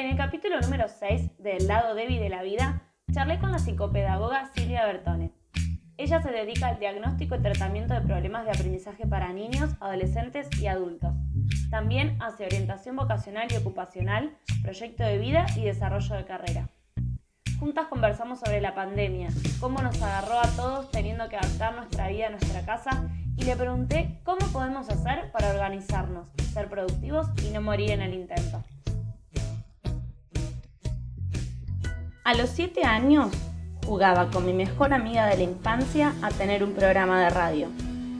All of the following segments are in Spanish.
En el capítulo número 6 del lado débil de la vida, charlé con la psicopedagoga Silvia Bertone. Ella se dedica al diagnóstico y tratamiento de problemas de aprendizaje para niños, adolescentes y adultos. También hace orientación vocacional y ocupacional, proyecto de vida y desarrollo de carrera. Juntas conversamos sobre la pandemia, cómo nos agarró a todos teniendo que adaptar nuestra vida a nuestra casa y le pregunté cómo podemos hacer para organizarnos, ser productivos y no morir en el intento. A los 7 años jugaba con mi mejor amiga de la infancia a tener un programa de radio.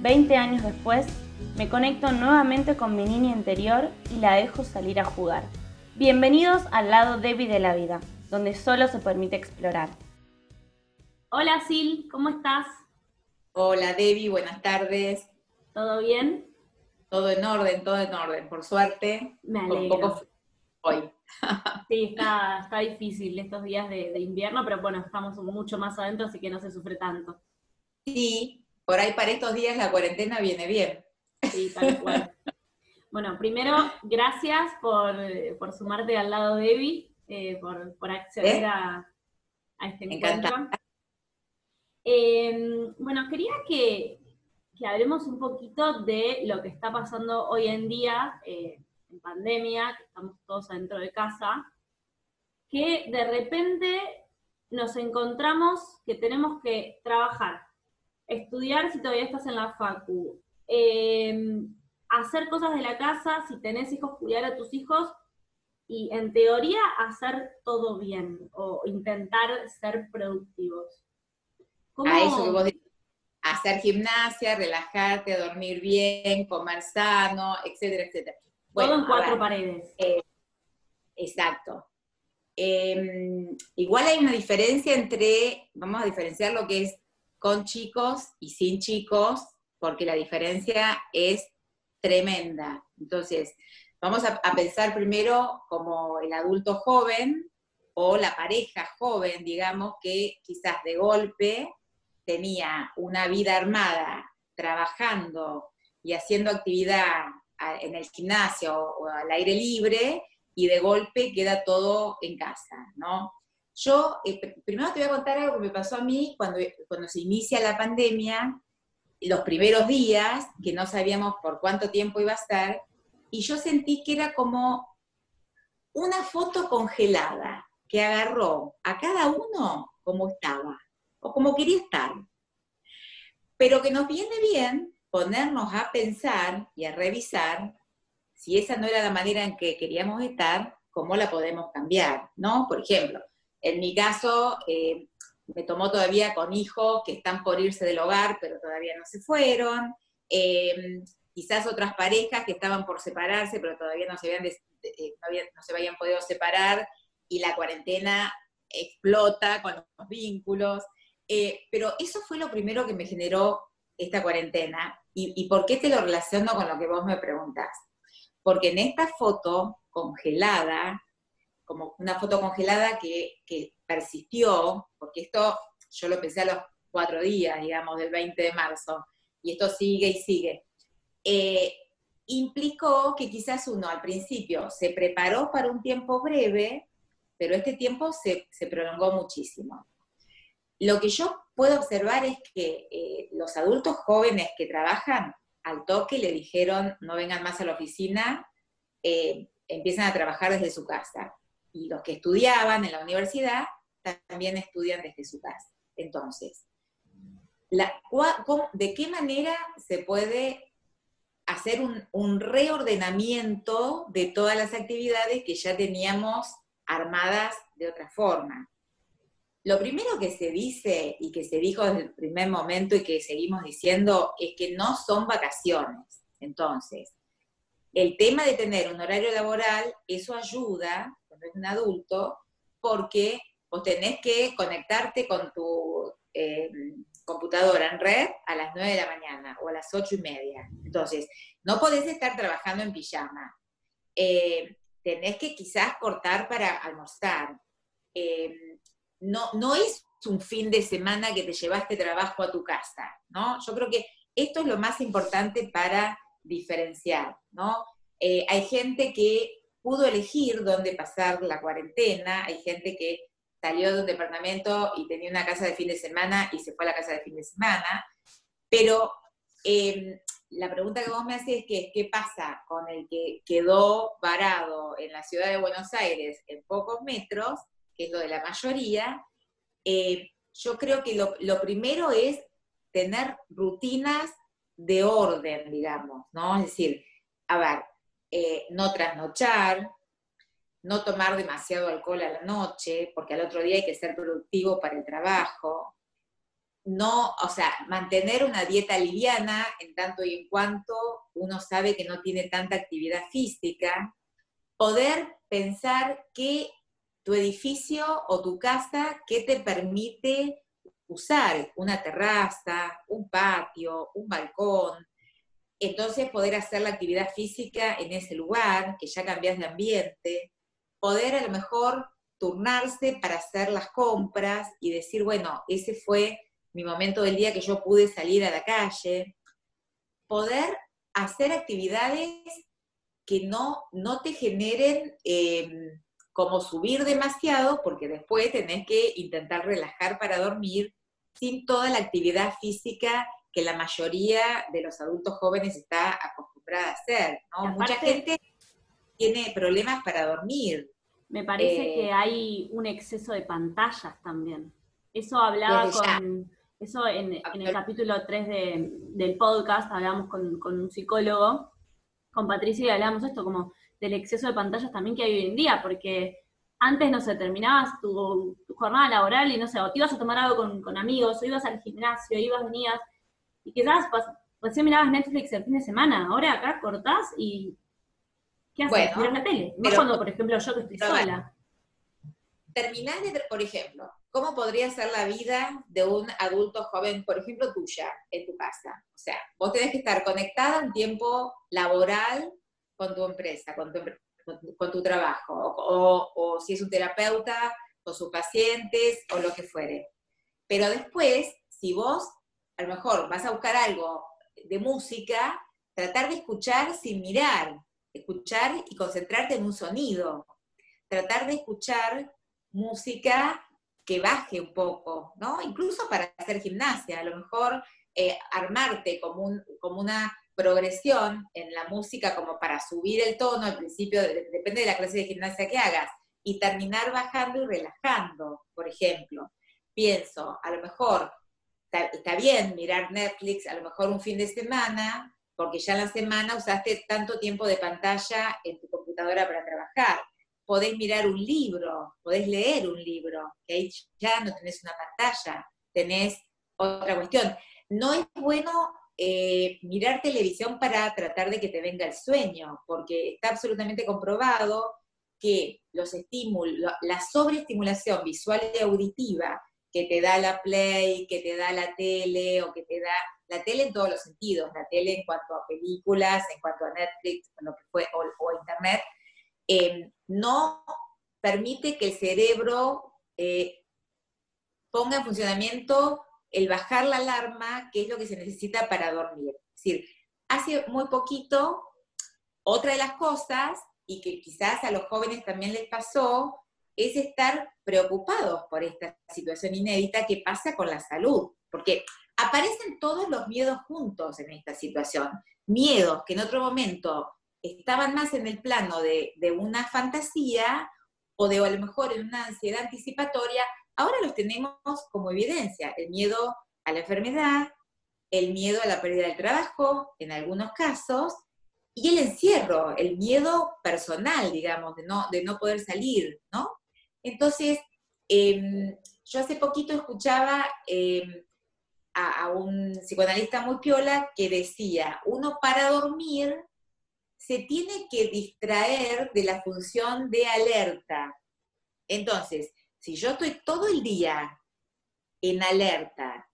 20 años después, me conecto nuevamente con mi niña interior y la dejo salir a jugar. Bienvenidos al lado débil de la vida, donde solo se permite explorar. Hola Sil, ¿cómo estás? Hola Debbie, buenas tardes. ¿Todo bien? Todo en orden, todo en orden, por suerte. Me alegro. hoy. Sí, está, está difícil estos días de, invierno, pero bueno, estamos mucho más adentro, así que no se sufre tanto. Sí, por ahí para estos días la cuarentena viene bien. Sí, tal cual. bueno, primero, gracias por, sumarte al lado de Evi, eh, por, acceder ¿Eh? a, este encuentro. Em, bueno, quería que, hablemos un poquito de lo que está pasando hoy en día. Eh, en pandemia, que estamos todos adentro de casa, que de repente nos encontramos que tenemos que trabajar, estudiar si todavía estás en la facu, em, hacer cosas de la casa, si tenés hijos, cuidar a tus hijos, y en teoría hacer todo bien o intentar ser productivos. A eso que vos hacer gimnasia, relajarte, dormir bien, comer sano, etcétera, etcétera. Todo en cuatro paredes. Eh, exacto. Em, igual hay una diferencia entre, vamos a diferenciar lo que es con chicos y sin chicos, porque la diferencia es tremenda. Entonces, vamos a, a pensar primero como el adulto joven o la pareja joven, digamos, que quizás de golpe tenía una vida armada, trabajando y haciendo actividad en el gimnasio o al aire libre y de golpe queda todo en casa, ¿no? Yo, eh, primero te voy a contar algo que me pasó a mí cuando, cuando se inicia la pandemia, los primeros días, que no sabíamos por cuánto tiempo iba a estar, y yo sentí que era como una foto congelada que agarró a cada uno como estaba, o como quería estar. Pero que nos viene bien ponernos a pensar y a revisar si esa no era la manera en que queríamos estar, cómo la podemos cambiar, ¿no? Por ejemplo, en mi caso, eh, me tomó todavía con hijos que están por irse del hogar, pero todavía no se fueron. Eh, quizás otras parejas que estaban por separarse, pero todavía no se, habían eh, no, se habían podido separar y la cuarentena explota con los vínculos. pero eso fue lo primero que me generó esta cuarentena. ¿Y, por qué te lo relaciono con lo que vos me preguntás? Porque en esta foto congelada, como una foto congelada que, persistió, porque esto yo lo pensé a los cuatro días, digamos, del 20 de marzo, y esto sigue y sigue, eh, implicó que quizás uno al principio se preparó para un tiempo breve, pero este tiempo se, se prolongó muchísimo. Lo que yo puedo observar es que eh, los adultos jóvenes que trabajan al toque le dijeron no vengan más a la oficina, eh, empiezan a trabajar desde su casa. Y los que estudiaban en la universidad también estudian desde su casa. Entonces, ¿de qué manera se puede hacer un, un, reordenamiento de todas las actividades que ya teníamos armadas de otra forma? Lo primero que se dice y que se dijo desde el primer momento y que seguimos diciendo es que no son vacaciones. Entonces, el tema de tener un horario laboral, eso ayuda cuando es un adulto, porque vos tenés que conectarte con tu eh, computadora en red a las 9 de la mañana o a las 8 y media. Entonces, no podés estar trabajando en pijama. Eh, tenés que quizás cortar para almorzar. Eh, no, no es un fin de semana que te llevaste trabajo a tu casa, ¿no? Yo creo que esto es lo más importante para diferenciar, ¿no? Eh, hay gente que pudo elegir dónde pasar la cuarentena. Hay gente que salió de un departamento y tenía una casa de fin de semana y se fue a la casa de fin de semana. Pero em, la pregunta que vos me haces es ¿qué pasa con el que quedó varado en la ciudad de Buenos Aires en pocos metros, que es lo de la mayoría? Eh, yo creo que lo, lo, primero es tener rutinas de orden, digamos, ¿no? Es decir, a ver, eh, no trasnochar, no tomar demasiado alcohol a la noche, porque al otro día hay que ser productivo para el trabajo, no, o sea, mantener una dieta liviana en tanto y en cuanto uno sabe que no tiene tanta actividad física, poder pensar que tu edificio o tu casa, ¿qué te permite usar? Una terraza, un patio, un balcón. Entonces poder hacer la actividad física en ese lugar, que ya cambias de ambiente, poder a lo mejor turnarse para hacer las compras y decir, bueno, ese fue mi momento del día que yo pude salir a la calle, poder hacer actividades que no, no te generen em, como subir demasiado, porque después tenés que intentar relajar para dormir sin toda la actividad física que la mayoría de los adultos jóvenes está acostumbrada a hacer. Mucha gente tiene problemas para dormir. Me parece que eh, hay un exceso de pantallas también. Eso hablaba con, eso en, el capítulo 3 del podcast, hablamos con, un psicólogo, con Patricia, y hablamos esto como del exceso de pantallas también que hay hoy en día, porque antes, no sé, terminabas tu, jornada laboral y no sé, o te ibas a tomar algo con, amigos, o ibas al gimnasio, ibas, venías, y quizás pues, recién mirabas Netflix el fin de semana, ahora acá cortás y ¿qué haces? Bueno, la tele. No cuando, por ejemplo, yo que estoy sola. Terminás de, por ejemplo, ¿Cómo podría ser la vida de un adulto joven, por ejemplo, tuya, en tu casa? O sea, vos tenés que estar conectada en tiempo laboral con tu empresa, con tu, con tu trabajo, o, o, si es un terapeuta, con sus pacientes, o lo que fuere. Pero después, si vos a lo mejor vas a buscar algo de música, tratar de escuchar sin mirar, escuchar y concentrarte en un sonido, tratar de escuchar música que baje un poco, ¿no? Incluso para hacer gimnasia, a lo mejor eh, armarte como, un, como una progresión en la música como para subir el tono al principio, depende de la clase de gimnasia que hagas, y terminar bajando y relajando, por ejemplo. Pienso, a lo mejor está, bien mirar Netflix, a lo mejor un fin de semana, porque ya en la semana usaste tanto tiempo de pantalla en tu computadora para trabajar podés mirar un libro, podés leer un libro, que ahí ya no tenés una pantalla, tenés otra cuestión. No es bueno eh, mirar televisión para tratar de que te venga el sueño, porque está absolutamente comprobado que los estímulos, la sobreestimulación visual y auditiva que te da la Play, que te da la tele, o que te da la tele en todos los sentidos, la tele en cuanto a películas, en cuanto a Netflix, lo que fue, o, Internet, eh, no permite que el cerebro eh, ponga en funcionamiento el bajar la alarma, que es lo que se necesita para dormir. Es decir, hace muy poquito, otra de las cosas, y que quizás a los jóvenes también les pasó, es estar preocupados por esta situación inédita que pasa con la salud, porque aparecen todos los miedos juntos en esta situación. Miedos que en otro momento estaban más en el plano de, una fantasía o de a lo mejor en una ansiedad anticipatoria, ahora los tenemos como evidencia. El miedo a la enfermedad, el miedo a la pérdida del trabajo, en algunos casos, y el encierro, el miedo personal, digamos, de no, de no poder salir, ¿no? Entonces, em, yo hace poquito escuchaba em, a, a, un psicoanalista muy piola que decía, uno para dormir se tiene que distraer de la función de alerta. Entonces, si yo estoy todo el día en alerta,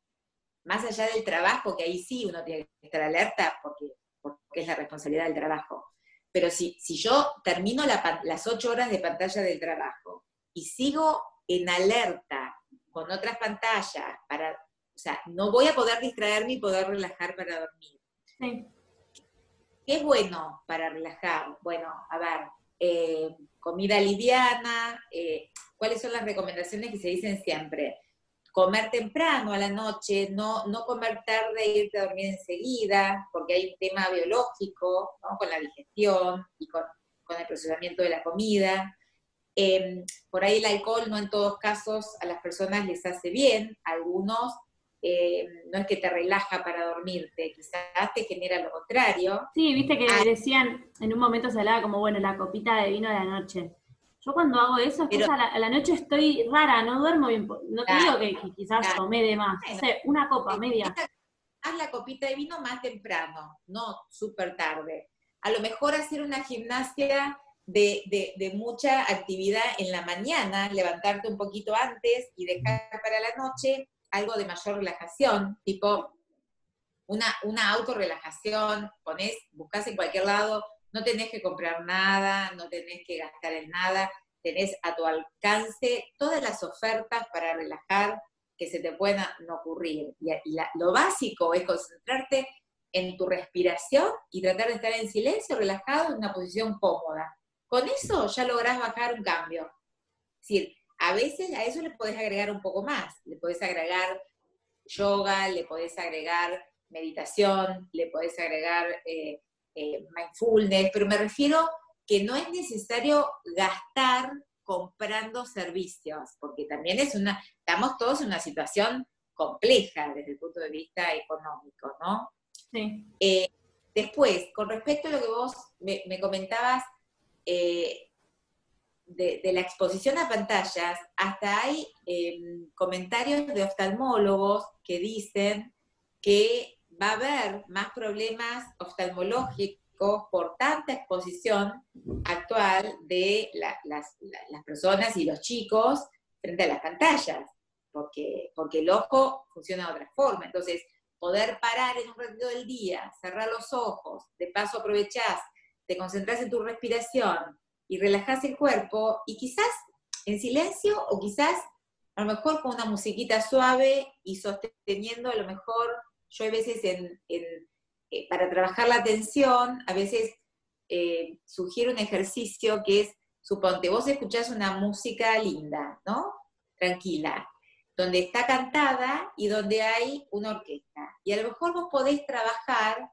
más allá del trabajo, que ahí sí uno tiene que estar alerta porque, porque es la responsabilidad del trabajo, pero si, si yo termino las ocho horas de pantalla del trabajo y sigo en alerta con otras pantallas, para, o sea, no voy a poder distraerme y poder relajar para dormir. Sí. ¿Qué es bueno para relajar? Bueno, a ver, eh, comida liviana, eh, cuáles son las recomendaciones que se dicen siempre. Comer temprano a la noche, no, no comer tarde e irte a dormir enseguida, porque hay un tema biológico con la digestión y con, con, el procesamiento de la comida. Em, por ahí el alcohol no en todos casos a las personas les hace bien, algunos eh, no es que te relaja para dormirte, quizás te genera lo contrario. Sí, viste que ah. decían, en un momento se hablaba como, bueno, la copita de vino de la noche. Yo cuando hago eso, a, la, noche estoy rara, no duermo bien. No te digo que, quizás tomé de más, una copa, media. Haz la copita de vino más temprano, no súper tarde. A lo mejor hacer una gimnasia de, de, de, mucha actividad en la mañana, levantarte un poquito antes y dejar para la noche algo de mayor relajación, tipo una, una autorrelajación, pones, buscas en cualquier lado, no tenés que comprar nada, no tenés que gastar en nada, tenés a tu alcance todas las ofertas para relajar que se te puedan ocurrir. Y, lo básico es concentrarte en tu respiración y tratar de estar en silencio, relajado, en una posición cómoda. Con eso ya lográs bajar un cambio. Es decir, a veces a eso le podés agregar un poco más, le podés agregar yoga, le podés agregar meditación, le podés agregar eh, eh, mindfulness, pero me refiero que no es necesario gastar comprando servicios, porque también es una, estamos todos en una situación compleja desde el punto de vista económico, ¿no? Sí. Eh, después, con respecto a lo que vos me, comentabas, de, la exposición a pantallas, hasta hay em, comentarios de oftalmólogos que dicen que va a haber más problemas oftalmológicos por tanta exposición actual de las, personas y los chicos frente a las pantallas, porque, porque el ojo funciona de otra forma. Entonces, poder parar en un ratito del día, cerrar los ojos, de paso aprovechás, te concentras en tu respiración, y relajas el cuerpo y quizás en silencio o quizás a lo mejor con una musiquita suave y sosteniendo a lo mejor, yo a veces en, eh, para trabajar la atención, a veces eh, sugiero un ejercicio que es, suponte, vos escuchás una música linda, ¿no? Tranquila, donde está cantada y donde hay una orquesta. Y a lo mejor vos podés trabajar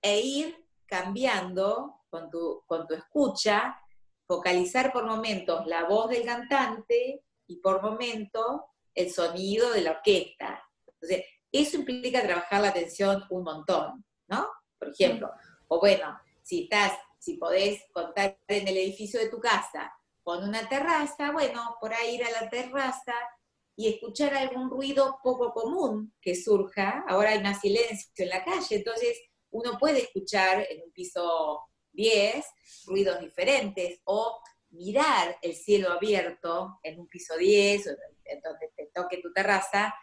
e ir cambiando con tu, con tu escucha focalizar por momentos la voz del cantante y por momentos el sonido de la orquesta. Entonces, eso implica trabajar la atención un montón, ¿no? Por ejemplo, o bueno, si estás, si podés contar en el edificio de tu casa con una terraza, bueno, por ahí ir a la terraza y escuchar algún ruido poco común que surja. Ahora hay más silencio en la calle, entonces uno puede escuchar en un piso 10 ruidos diferentes o mirar el cielo abierto en un piso 10 en donde te toque tu terraza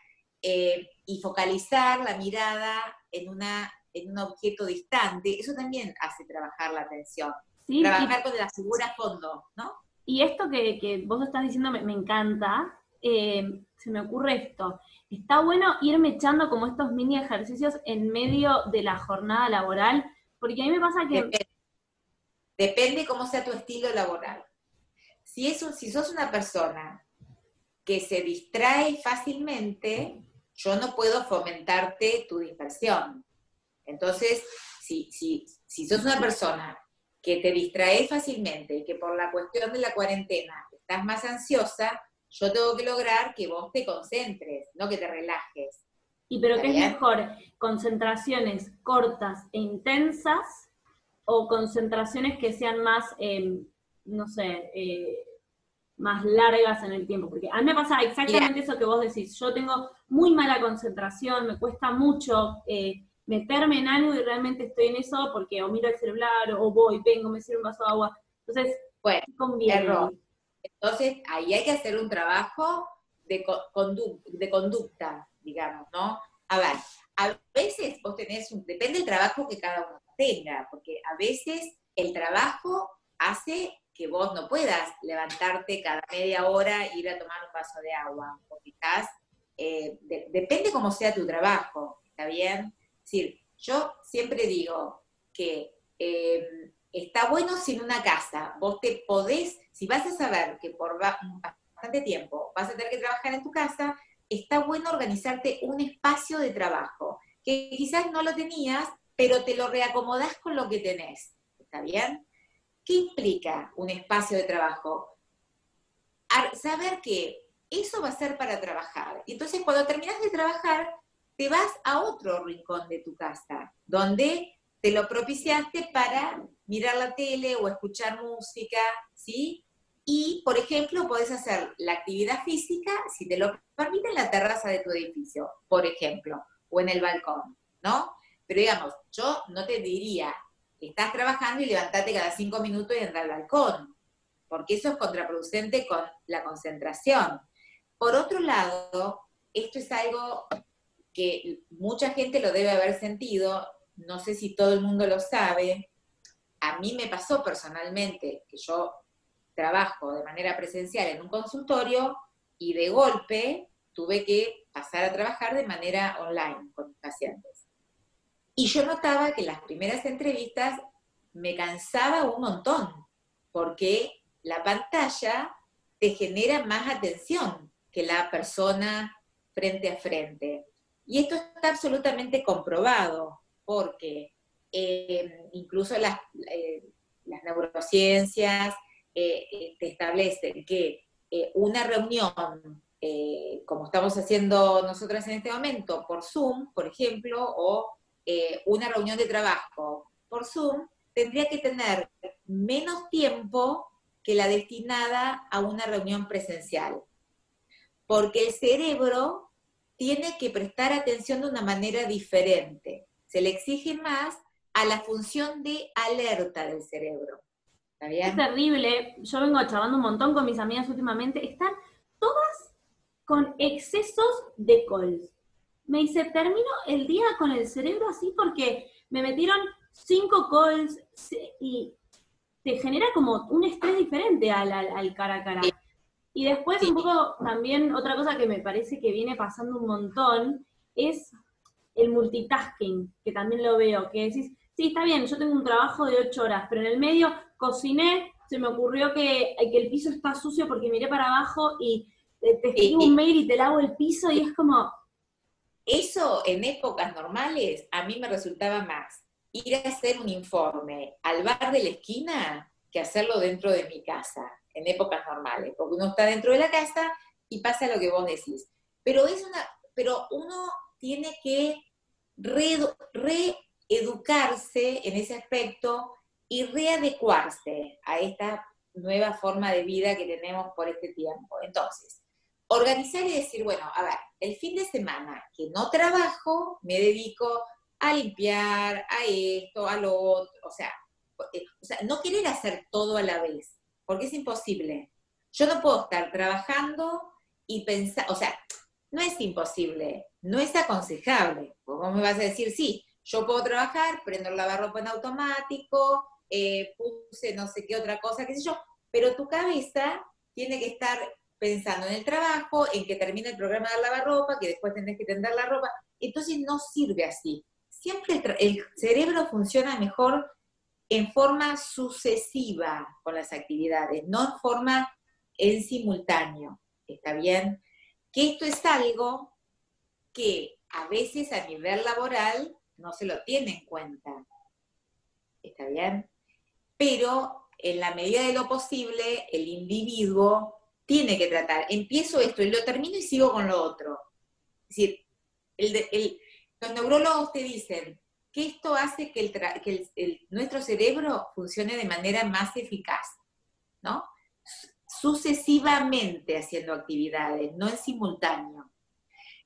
eh, y focalizar la mirada en, una, en un objeto distante, eso también hace trabajar la atención. trabajar con la figura a fondo, ¿no? Y esto que, que vos estás diciendo me, encanta. Eh, se me ocurre esto. Está bueno irme echando como estos mini ejercicios en medio de la jornada laboral, porque a mí me pasa que... Depende cómo sea tu estilo laboral. Si, es si sos una persona que se distrae fácilmente, yo no puedo fomentarte tu dispersión. Entonces, si, si, si sos una persona que te distrae fácilmente y que por la cuestión de la cuarentena estás más ansiosa, yo tengo que lograr que vos te concentres, no que te relajes. ¿Y pero qué es mejor? ¿Concentraciones cortas e intensas o concentraciones que sean más, em, no sé, eh, más largas en el tiempo. Porque a mí me pasa exactamente eso que vos decís. Yo tengo muy mala concentración, me cuesta mucho eh, meterme en algo y realmente estoy en eso porque o miro el celular o voy, vengo, me sirvo un vaso de agua. Entonces, bueno, conviene. Entonces, ahí hay que hacer un trabajo de, de conducta, digamos, ¿no? A ver, a veces vos tenés un, depende del trabajo que cada uno tenga, porque a veces el trabajo hace que vos no puedas levantarte cada media hora e ir a tomar un vaso de agua, porque estás, eh, depende cómo sea tu trabajo, ¿está bien? Es decir, yo siempre digo que em, está bueno sin una casa. Vos te podés, si vas a saber que por bastante tiempo vas a tener que trabajar en tu casa, está bueno organizarte un espacio de trabajo, que quizás no lo tenías, pero te lo reacomodás con lo que tenés. ¿Está bien? ¿Qué implica un espacio de trabajo? saber que eso va a ser para trabajar. Y entonces cuando terminas de trabajar, te vas a otro rincón de tu casa, donde te lo propiciaste para mirar la tele o escuchar música, ¿sí? Y, por ejemplo, podés hacer la actividad física, si te lo permite, en la terraza de tu edificio, por ejemplo, o en el balcón, ¿no? Pero digamos, yo no te diría, estás trabajando y levantate cada cinco minutos y anda al balcón, porque eso es contraproducente con la concentración. Por otro lado, esto es algo que mucha gente lo debe haber sentido, no sé si todo el mundo lo sabe, a mí me pasó personalmente que yo trabajo de manera presencial en un consultorio y de golpe tuve que pasar a trabajar de manera online con mis pacientes. Y yo notaba que las primeras entrevistas me cansaba un montón, porque la pantalla te genera más atención que la persona frente a frente. Y esto está absolutamente comprobado porque eh, incluso las, eh, las neurociencias eh, te establecen que una reunión, como estamos haciendo nosotras en este momento, por Zoom, por ejemplo, o una reunión de trabajo por Zoom, tendría que tener menos tiempo que la destinada a una reunión presencial. Porque el cerebro tiene que prestar atención de una manera diferente se le exige más a la función de alerta del cerebro. Es terrible, yo vengo charlando un montón con mis amigas últimamente, están todas con excesos de calls. Me dice, termino el día con el cerebro así porque me metieron cinco calls y te genera como un estrés diferente al, al, cara a cara. Y después un poco también otra cosa que me parece que viene pasando un montón es el multitasking, que también lo veo, que decís, sí, está bien, yo tengo un trabajo de ocho horas, pero en el medio cociné, se me ocurrió que, que el piso está sucio porque miré para abajo y te, escribo un mail y te lavo el piso y es como... Eso en épocas normales a mí me resultaba más ir a hacer un informe al bar de la esquina que hacerlo dentro de mi casa, en épocas normales, porque uno está dentro de la casa y pasa lo que vos decís. Pero es una, pero uno tiene que reeducarse en ese aspecto y readecuarse a esta nueva forma de vida que tenemos por este tiempo. Entonces, organizar y decir, bueno, a ver, el fin de semana que no trabajo, me dedico a limpiar, a esto, a lo otro, o sea, eh, o sea, no querer hacer todo a la vez, porque es imposible. Yo no puedo estar trabajando y pensar, o sea, no es imposible, no es aconsejable. Vos me vas a decir, sí, yo puedo trabajar, prendo el lavarropa en automático, eh, puse no sé qué otra cosa, qué sé yo, pero tu cabeza tiene que estar pensando en el trabajo, en que termine el programa de lavarropa, que después tenés que tender la ropa. Entonces no sirve así. Siempre el cerebro funciona mejor en forma sucesiva con las actividades, no en forma en simultáneo. ¿Está bien? Que esto es algo que a veces a nivel laboral no se lo tiene en cuenta. ¿Está bien? Pero en la medida de lo posible, el individuo tiene que tratar. Empiezo esto y lo termino y sigo con lo otro. Es decir, los neurólogos te dicen que esto hace que, nuestro cerebro funcione de manera más eficaz, ¿no? Sucesivamente haciendo actividades, no en simultáneo.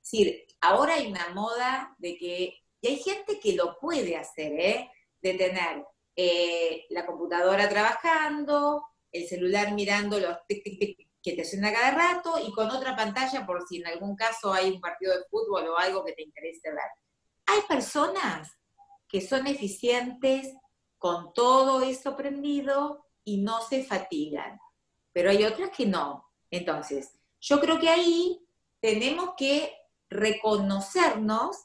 Es decir, ahora hay una moda de que, y hay gente que lo puede hacer, ¿eh? de tener eh, la computadora trabajando, el celular mirando los que te suena cada rato y con otra pantalla por si en algún caso hay un partido de fútbol o algo que te interese ver. Hay personas que son eficientes con todo eso prendido y no se fatigan, pero hay otras que no. Entonces, yo creo que ahí tenemos que reconocernos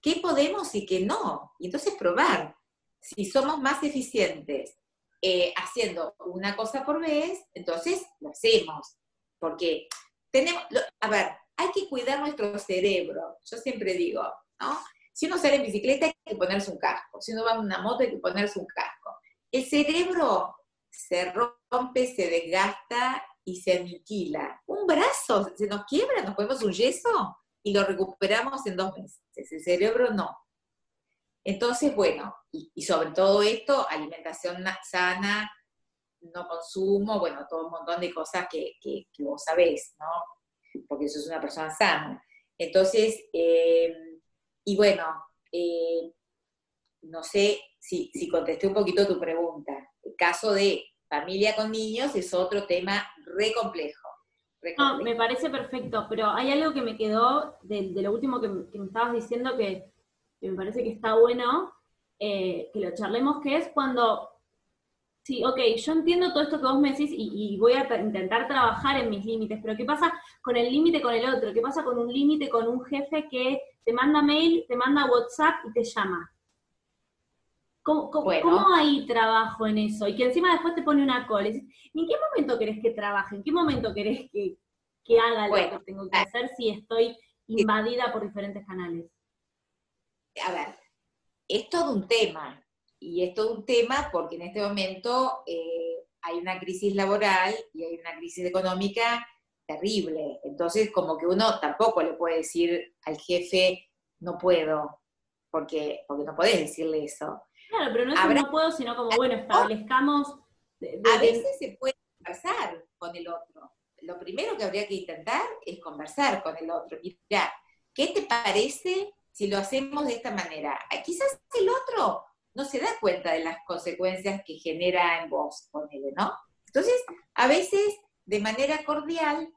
qué podemos y qué no. Y entonces probar si somos más eficientes eh, haciendo una cosa por vez, entonces lo hacemos. Porque tenemos, a ver, hay que cuidar nuestro cerebro. Yo siempre digo, ¿no? Si uno sale en bicicleta hay que ponerse un casco, si uno va en una moto hay que ponerse un casco. El cerebro se rompe, se desgasta y se aniquila. Un brazo se nos quiebra, nos ponemos un yeso y lo recuperamos en dos meses. El cerebro no. Entonces, bueno, y, sobre todo esto, alimentación sana, no consumo, bueno, todo un montón de cosas que, vos sabés, ¿no? Porque sos una persona sana. Entonces, eh, y bueno, eh, no sé si, contesté un poquito tu pregunta. El caso de familia con niños es otro tema re complejo. No, me parece perfecto, pero hay algo que me quedó de, lo último que, me estabas diciendo que, me parece que está bueno eh, que lo charlemos, que es cuando, sí, ok, yo entiendo todo esto que vos me decís y, y voy a intentar trabajar en mis límites, pero ¿qué pasa con el límite con el otro? ¿Qué pasa con un límite con un jefe que te manda mail, te manda WhatsApp y te llama. ¿Cómo, hay trabajo en eso? Y que encima después te pone una call. ¿En qué momento querés que trabaje? ¿En qué momento querés que, haga lo que tengo que hacer si estoy invadida por diferentes canales? A ver, es todo un tema. Y es todo un tema porque en este momento eh, hay una crisis laboral y hay una crisis económica terrible. Entonces, como que uno tampoco le puede decir al jefe, no puedo, porque, porque no podés decirle eso. Claro, pero no es que no puedo, sino como, bueno, establezcamos... A veces se puede conversar con el otro. Lo primero que habría que intentar es conversar con el otro. Mira, ¿qué te parece si lo hacemos de esta manera? Ah, quizás el otro no se da cuenta de las consecuencias que genera en vos, ponele, ¿no? Entonces, a veces de manera cordial,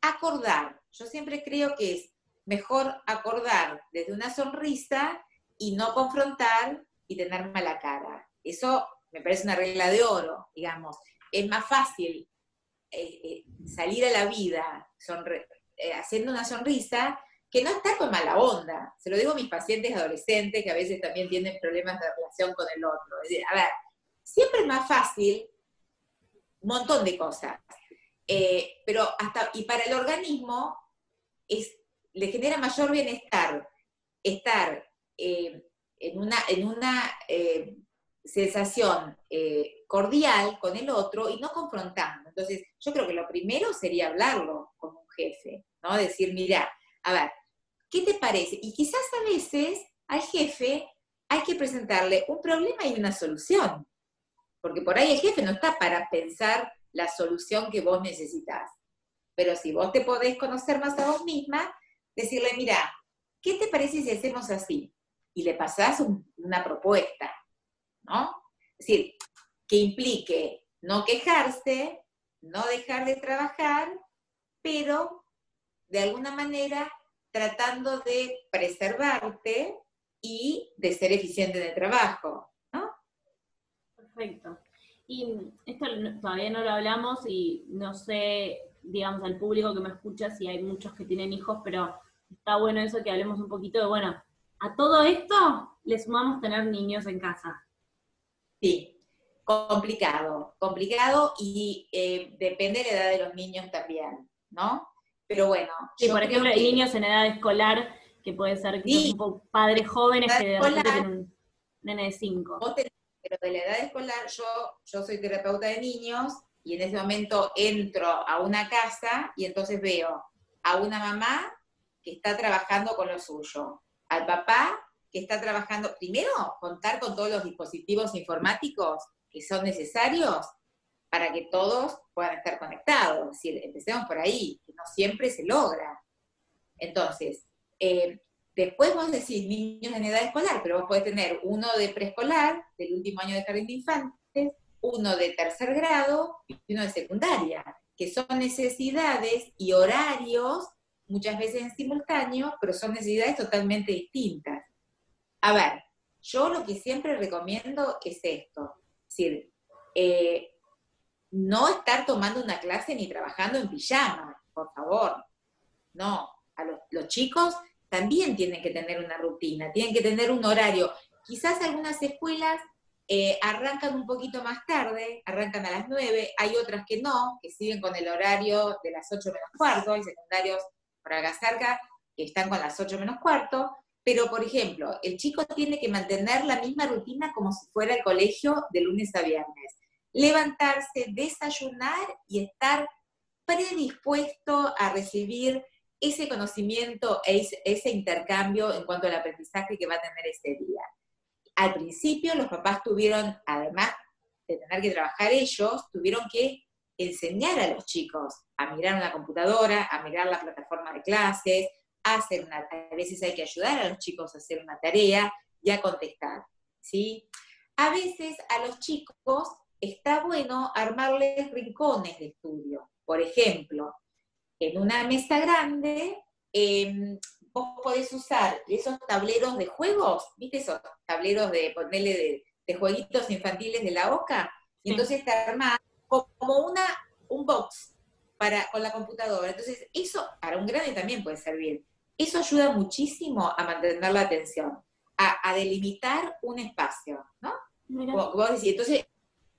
acordar. Yo siempre creo que es mejor acordar desde una sonrisa y no confrontar y tener mala cara. Eso me parece una regla de oro, digamos. Es más fácil eh, eh, salir a la vida eh, haciendo una sonrisa que no estar con mala onda. Se lo digo a mis pacientes adolescentes que a veces también tienen problemas de relación con el otro. a ver, siempre es más fácil un montón de cosas. Eh, pero hasta, y para el organismo es, le genera mayor bienestar estar eh, en una, en una eh, sensación cordial con el otro y no confrontando. Entonces, yo creo que lo primero sería hablarlo con un jefe, ¿no? Decir, mira, a ver, ¿qué te parece? Y quizás a veces al jefe hay que presentarle un problema y una solución, porque por ahí el jefe no está para pensar la solución que vos necesitas. Pero si vos te podés conocer más a vos misma, decirle, mira, ¿qué te parece si hacemos así? Y le pasás una propuesta, ¿no? Es decir, que implique no quejarse, no dejar de trabajar, pero de alguna manera tratando de preservarte y de ser eficiente en el trabajo, ¿no? Perfecto. Y esto todavía no lo hablamos y no sé, digamos, al público que me escucha si hay muchos que tienen hijos, pero está bueno eso que hablemos un poquito de, bueno, a todo esto le sumamos tener niños en casa. Sí, complicado, complicado y eh, depende de la edad de los niños también, ¿no? Pero bueno. Sí, por ejemplo, hay niños en edad escolar que puede ser son padres jóvenes que de repente tienen un nene de 5 pero de la edad escolar, yo, yo soy terapeuta de niños y en ese momento entro a una casa y entonces veo a una mamá que está trabajando con lo suyo, al papá que está trabajando, primero, contar con todos los dispositivos informáticos que son necesarios para que todos puedan estar conectados. Decir, empecemos por ahí, que no siempre se logra. Entonces, eh, Después vos decís niños en edad escolar, pero vos podés tener uno de preescolar, del último año de jardín de infantes, uno de tercer grado y uno de secundaria, que son necesidades y horarios, muchas veces en simultáneo, pero son necesidades totalmente distintas. A ver, yo lo que siempre recomiendo es esto, es decir, eh, no estar tomando una clase ni trabajando en pijama, por favor. No, a los chicos también tienen que tener una rutina, tienen que tener un horario. Quizás algunas escuelas eh, arrancan un poquito más tarde, arrancan a las 9, hay otras que no, que siguen con el horario de las 8 menos cuarto, hay secundarios por acá que están con las 8 menos cuarto, pero por ejemplo, el chico tiene que mantener la misma rutina como si fuera el colegio de lunes a viernes. Levantarse, desayunar y estar predispuesto a recibir ese conocimiento, ese, ese intercambio en cuanto al aprendizaje que va a tener ese día. Al principio los papás tuvieron, además de tener que trabajar ellos, tuvieron que enseñar a los chicos a mirar una computadora, a mirar la plataforma de clases, a hacer una, a veces hay que ayudar a los chicos a hacer una tarea y a contestar, ¿sí? A veces a los chicos está bueno armarles rincones de estudio. Por ejemplo, en una mesa grande, em, vos podés usar esos tableros de juegos, ¿viste esos tableros de ponerle de, jueguitos infantiles de la OCA? Y entonces te armás como una, un box para, con la computadora. Entonces, eso para un grande también puede servir. Eso ayuda muchísimo a mantener la atención, a, delimitar un espacio, ¿no? vos decís, entonces,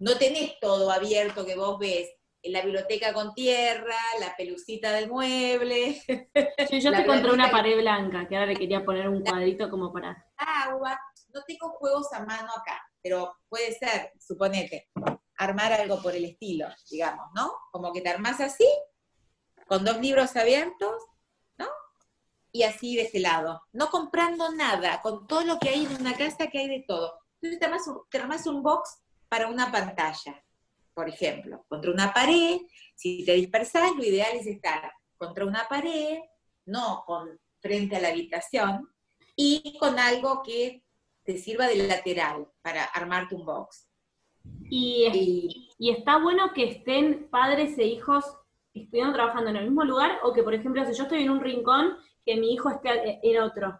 no tenés todo abierto que vos ves en la biblioteca con tierra, la pelucita del mueble. Sí, yo te encontré una pared blanca, que ahora le quería poner un cuadrito como para... Agua. No tengo juegos a mano acá, pero puede ser, suponete, armar algo por el estilo, digamos, ¿no? Como que te armas así, con dos libros abiertos, ¿no? Y así de ese lado. No comprando nada, con todo lo que hay en una casa que hay de todo. Entonces te armas un, te armas un box para una pantalla por ejemplo, contra una pared, si te dispersas, lo ideal es estar contra una pared, no con, frente a la habitación, y con algo que te sirva de lateral para armarte un box. Y, y, está bueno que estén padres e hijos estudiando trabajando en el mismo lugar, o que, por ejemplo, si yo estoy en un rincón, que mi hijo esté en otro.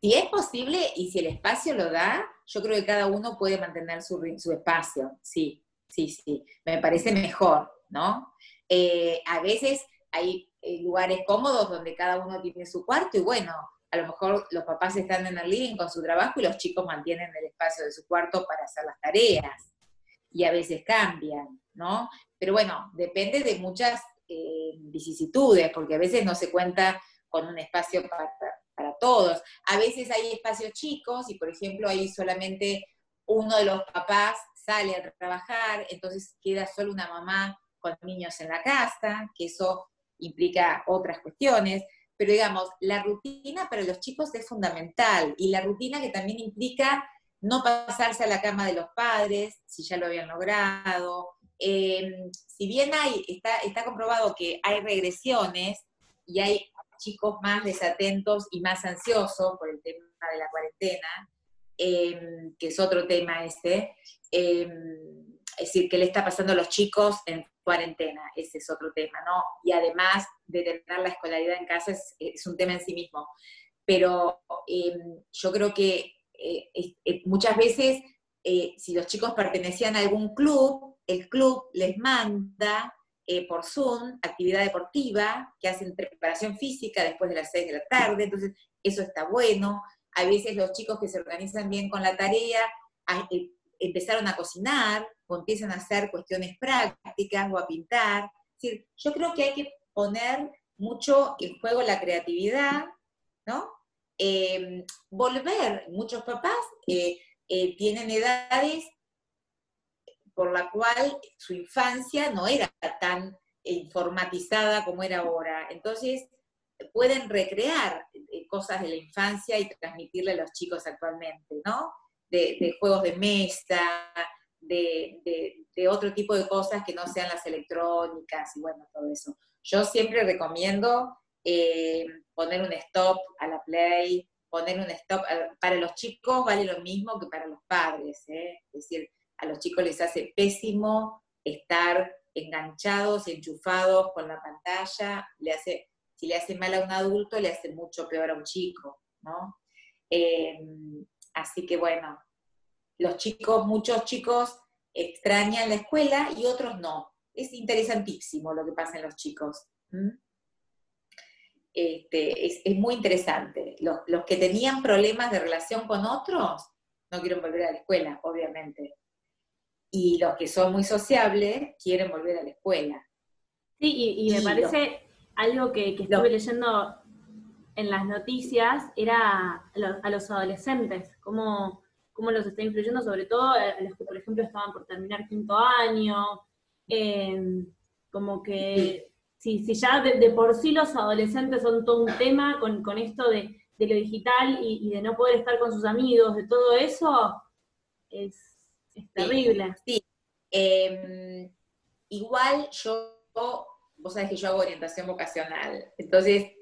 Si es posible y si el espacio lo da, yo creo que cada uno puede mantener su, su espacio, sí sí, sí, me parece mejor, ¿no? Eh, a veces hay eh, lugares cómodos donde cada uno tiene su cuarto y bueno, a lo mejor los papás están en el living con su trabajo y los chicos mantienen el espacio de su cuarto para hacer las tareas. Y a veces cambian, ¿no? Pero bueno, depende de muchas eh, vicisitudes, porque a veces no se cuenta con un espacio para, para todos. A veces hay espacios chicos y, por ejemplo, hay solamente uno de los papás sale a trabajar, entonces queda solo una mamá con niños en la casa, que eso implica otras cuestiones, pero digamos, la rutina para los chicos es fundamental y la rutina que también implica no pasarse a la cama de los padres, si ya lo habían logrado. Em, si bien hay, está, está comprobado que hay regresiones y hay chicos más desatentos y más ansiosos por el tema de la cuarentena, Em, que es otro tema este, em, es decir, qué le está pasando a los chicos en cuarentena, ese es otro tema, ¿no? Y además de tener la escolaridad en casa es, un tema en sí mismo. Pero em, yo creo que eh, eh, muchas veces, eh, si los chicos pertenecían a algún club, el club les manda por Zoom actividad deportiva, que hacen preparación física después de las 6 de la tarde, entonces eso está bueno. A veces los chicos que se organizan bien con la tarea eh, empezaron a cocinar o empiezan a hacer cuestiones prácticas o a pintar. yo creo que hay que poner mucho en juego la creatividad, ¿no? Em, volver, muchos papás eh, eh, tienen edades por la cual su infancia no era tan informatizada como era ahora. Entonces, pueden recrear eh, cosas de la infancia y transmitirle a los chicos actualmente, ¿no? De, juegos de mesa, de, otro tipo de cosas que no sean las electrónicas y bueno, todo eso. Yo siempre recomiendo eh, poner un stop a la play, poner un stop, para los chicos vale lo mismo que para los padres, ¿eh? es decir, a los chicos les hace pésimo estar enganchados enchufados con la pantalla, le hace si le hace mal a un adulto, le hace mucho peor a un chico, ¿no? Em, así que bueno, los chicos, muchos chicos extrañan la escuela y otros no. Es interesantísimo lo que pasa en los chicos. Este, es, muy interesante. Los, que tenían problemas de relación con otros no quieren volver a la escuela, obviamente. Y los que son muy sociables quieren volver a la escuela. Sí, y, me parece algo que, estuve leyendo en las noticias, era a los, adolescentes, cómo, cómo, los está influyendo, sobre todo a los que, por ejemplo, estaban por terminar quinto año, em, como que si, si ya de, por sí los adolescentes son todo un tema con, con esto de, de lo digital y, de no poder estar con sus amigos, de todo eso, es, terrible. Sí, em, igual yo, vos sabés que yo hago orientación vocacional, entonces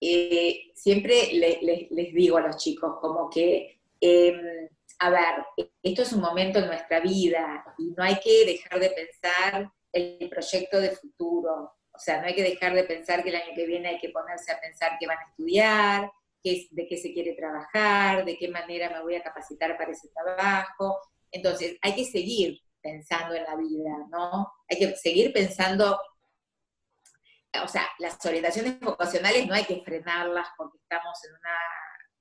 eh, siempre les digo a los chicos como que, em, a ver, esto es un momento en nuestra vida y no hay que dejar de pensar el proyecto de futuro. O sea, no hay que dejar de pensar que el año que viene hay que ponerse a pensar que van a estudiar, de qué se quiere trabajar, de qué manera me voy a capacitar para ese trabajo. Entonces, hay que seguir pensando en la vida, ¿no? Hay que seguir pensando, o sea, las orientaciones vocacionales no hay que frenarlas porque estamos en una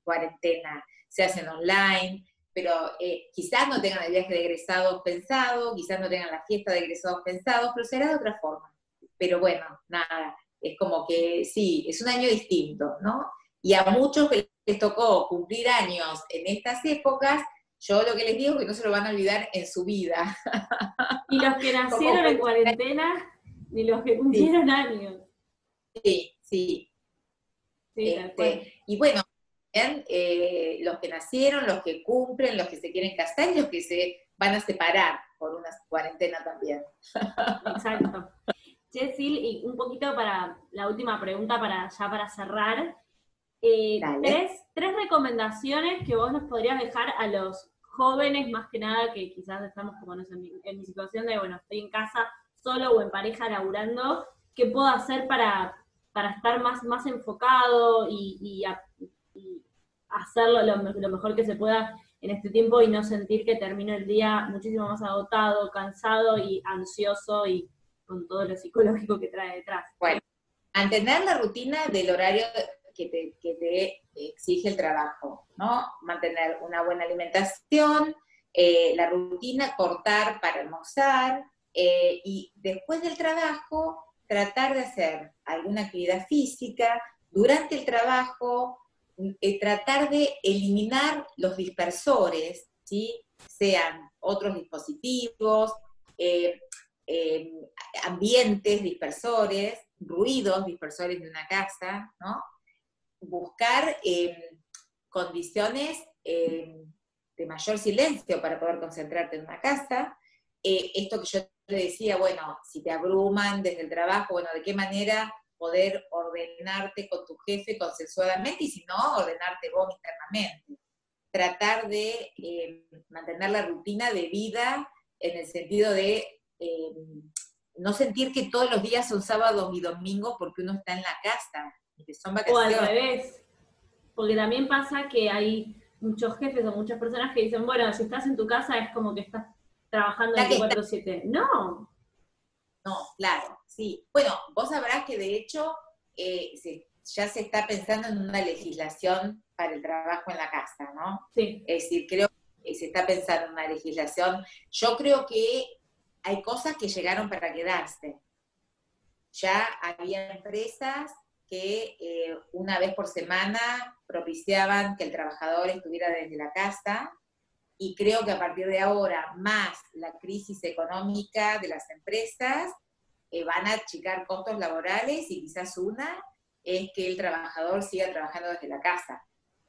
cuarentena, se hacen online, pero eh, quizás no tengan el viaje de egresados pensado, quizás no tengan la fiesta de egresados pensados, pero será de otra forma. Pero bueno, nada, es como que sí, es un año distinto, ¿no? Y a muchos les tocó cumplir años en estas épocas, yo lo que les digo es que no se lo van a olvidar en su vida. Y los que nacieron en cuarentena, ni los que cumplieron años. Sí, sí. Este, y bueno, eh, los que nacieron, los que cumplen, los que se quieren casar y los que se van a separar por una cuarentena también. Exacto. Jessil, y un poquito para la última pregunta, para ya para cerrar. Eh, tres, recomendaciones que vos nos podrías dejar a los jóvenes, más que nada, que quizás estamos como en, mi, situación de, bueno, estoy en casa solo o en pareja laburando, ¿qué puedo hacer para, para estar más, más enfocado y, hacerlo lo, lo, mejor que se pueda en este tiempo y no sentir que termino el día muchísimo más agotado, cansado y ansioso y con todo lo psicológico que trae detrás? Bueno, mantener la rutina del horario que te, exige el trabajo, ¿no? Mantener una buena alimentación, eh, la rutina, cortar para almorzar eh, y después del trabajo tratar de hacer alguna actividad física, durante el trabajo eh, tratar de eliminar los dispersores, ¿sí? sean otros dispositivos, ambientes dispersores, ruidos dispersores de una casa, ¿no? Buscar em, condiciones em, de mayor silencio para poder concentrarte en una casa. Eh, esto que yo le decía, bueno, si te abruman desde el trabajo, bueno, de qué manera poder ordenarte con tu jefe consensuadamente y si no, ordenarte vos internamente. Tratar de em, mantener la rutina de vida en el sentido de no sentir que todos los días son sábados y domingos porque uno está en la casa. O al revés, porque también pasa que hay muchos jefes o muchas personas que dicen, bueno, si estás en tu casa es como que estás trabajando 24-7. No. No, claro, sí. Bueno, vos sabrás que de hecho eh, ya se está pensando en una legislación para el trabajo en la casa, ¿no? Sí. Es decir, creo que se está pensando en una legislación. Yo creo que hay cosas que llegaron para quedarse. Ya había empresas que eh, una vez por semana propiciaban que el trabajador estuviera desde la casa y creo que a partir de ahora, más la crisis económica de las empresas, eh, van a achicar costos laborales y quizás una es que el trabajador siga trabajando desde la casa.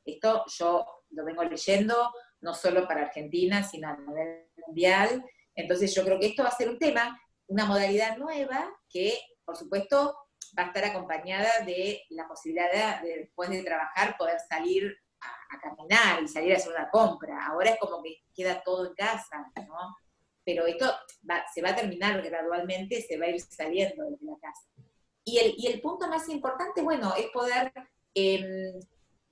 Esto yo lo vengo leyendo no solo para Argentina, sino a nivel mundial. Entonces yo creo que esto va a ser un tema, una modalidad nueva que, por supuesto, va a estar acompañada de la posibilidad de, después de trabajar poder salir a, caminar y salir a hacer una compra. Ahora es como que queda todo en casa, ¿no? Pero esto se va a terminar gradualmente, se va a ir saliendo de la casa. Y el, y el punto más importante, bueno, es poder em,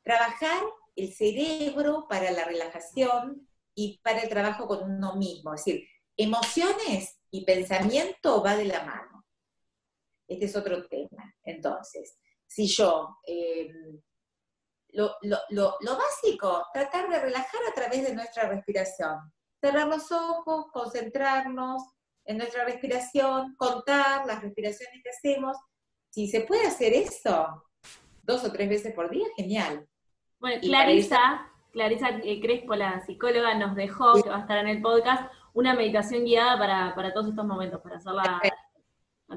trabajar el cerebro para la relajación y para el trabajo con uno mismo. Es decir, emociones y pensamiento va de la mano. Este es otro tema. Entonces, si yo em, lo, básico, tratar de relajar a través de nuestra respiración. Cerrar los ojos, concentrarnos en nuestra respiración, contar las respiraciones que hacemos. Si se puede hacer eso dos o tres veces por día, genial. Bueno, Clarisa, Clarisa eh, Crespo, la psicóloga, nos dejó, que va a estar en el podcast, una meditación guiada para, todos estos momentos, para hacerla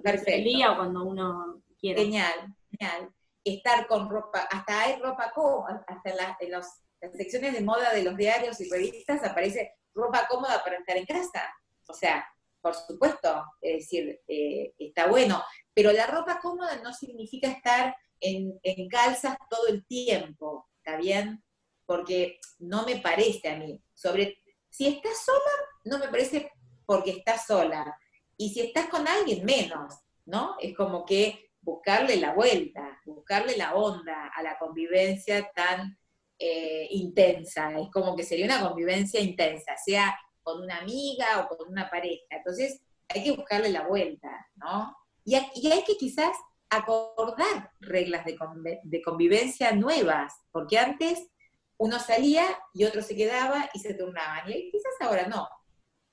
Perfecto. día o cuando uno quiera. Genial, genial estar con ropa, hasta hay ropa cómoda, hasta en, las secciones de moda de los diarios y revistas aparece ropa cómoda para estar en casa. O sea, por supuesto, es decir, eh, está bueno, pero la ropa cómoda no significa estar en, en calzas todo el tiempo, ¿está bien? Porque no me parece a mí. Sobre, si estás sola, no me parece porque estás sola. Y si estás con alguien, menos, ¿no? Es como que buscarle la vuelta, buscarle la onda a la convivencia tan eh, intensa. Es como que sería una convivencia intensa, sea con una amiga o con una pareja. Entonces hay que buscarle la vuelta, ¿no? Y, hay que quizás acordar reglas de, convivencia nuevas, porque antes uno salía y otro se quedaba y se turnaban, y quizás ahora no.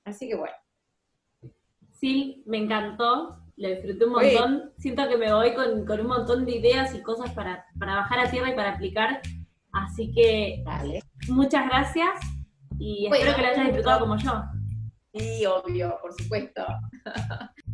Así que bueno. Sí, me encantó lo disfruté un montón. Siento que me voy con, un montón de ideas y cosas para, bajar a tierra y para aplicar. Así que muchas gracias y espero que lo hayas disfrutado como yo. Sí, obvio, por supuesto.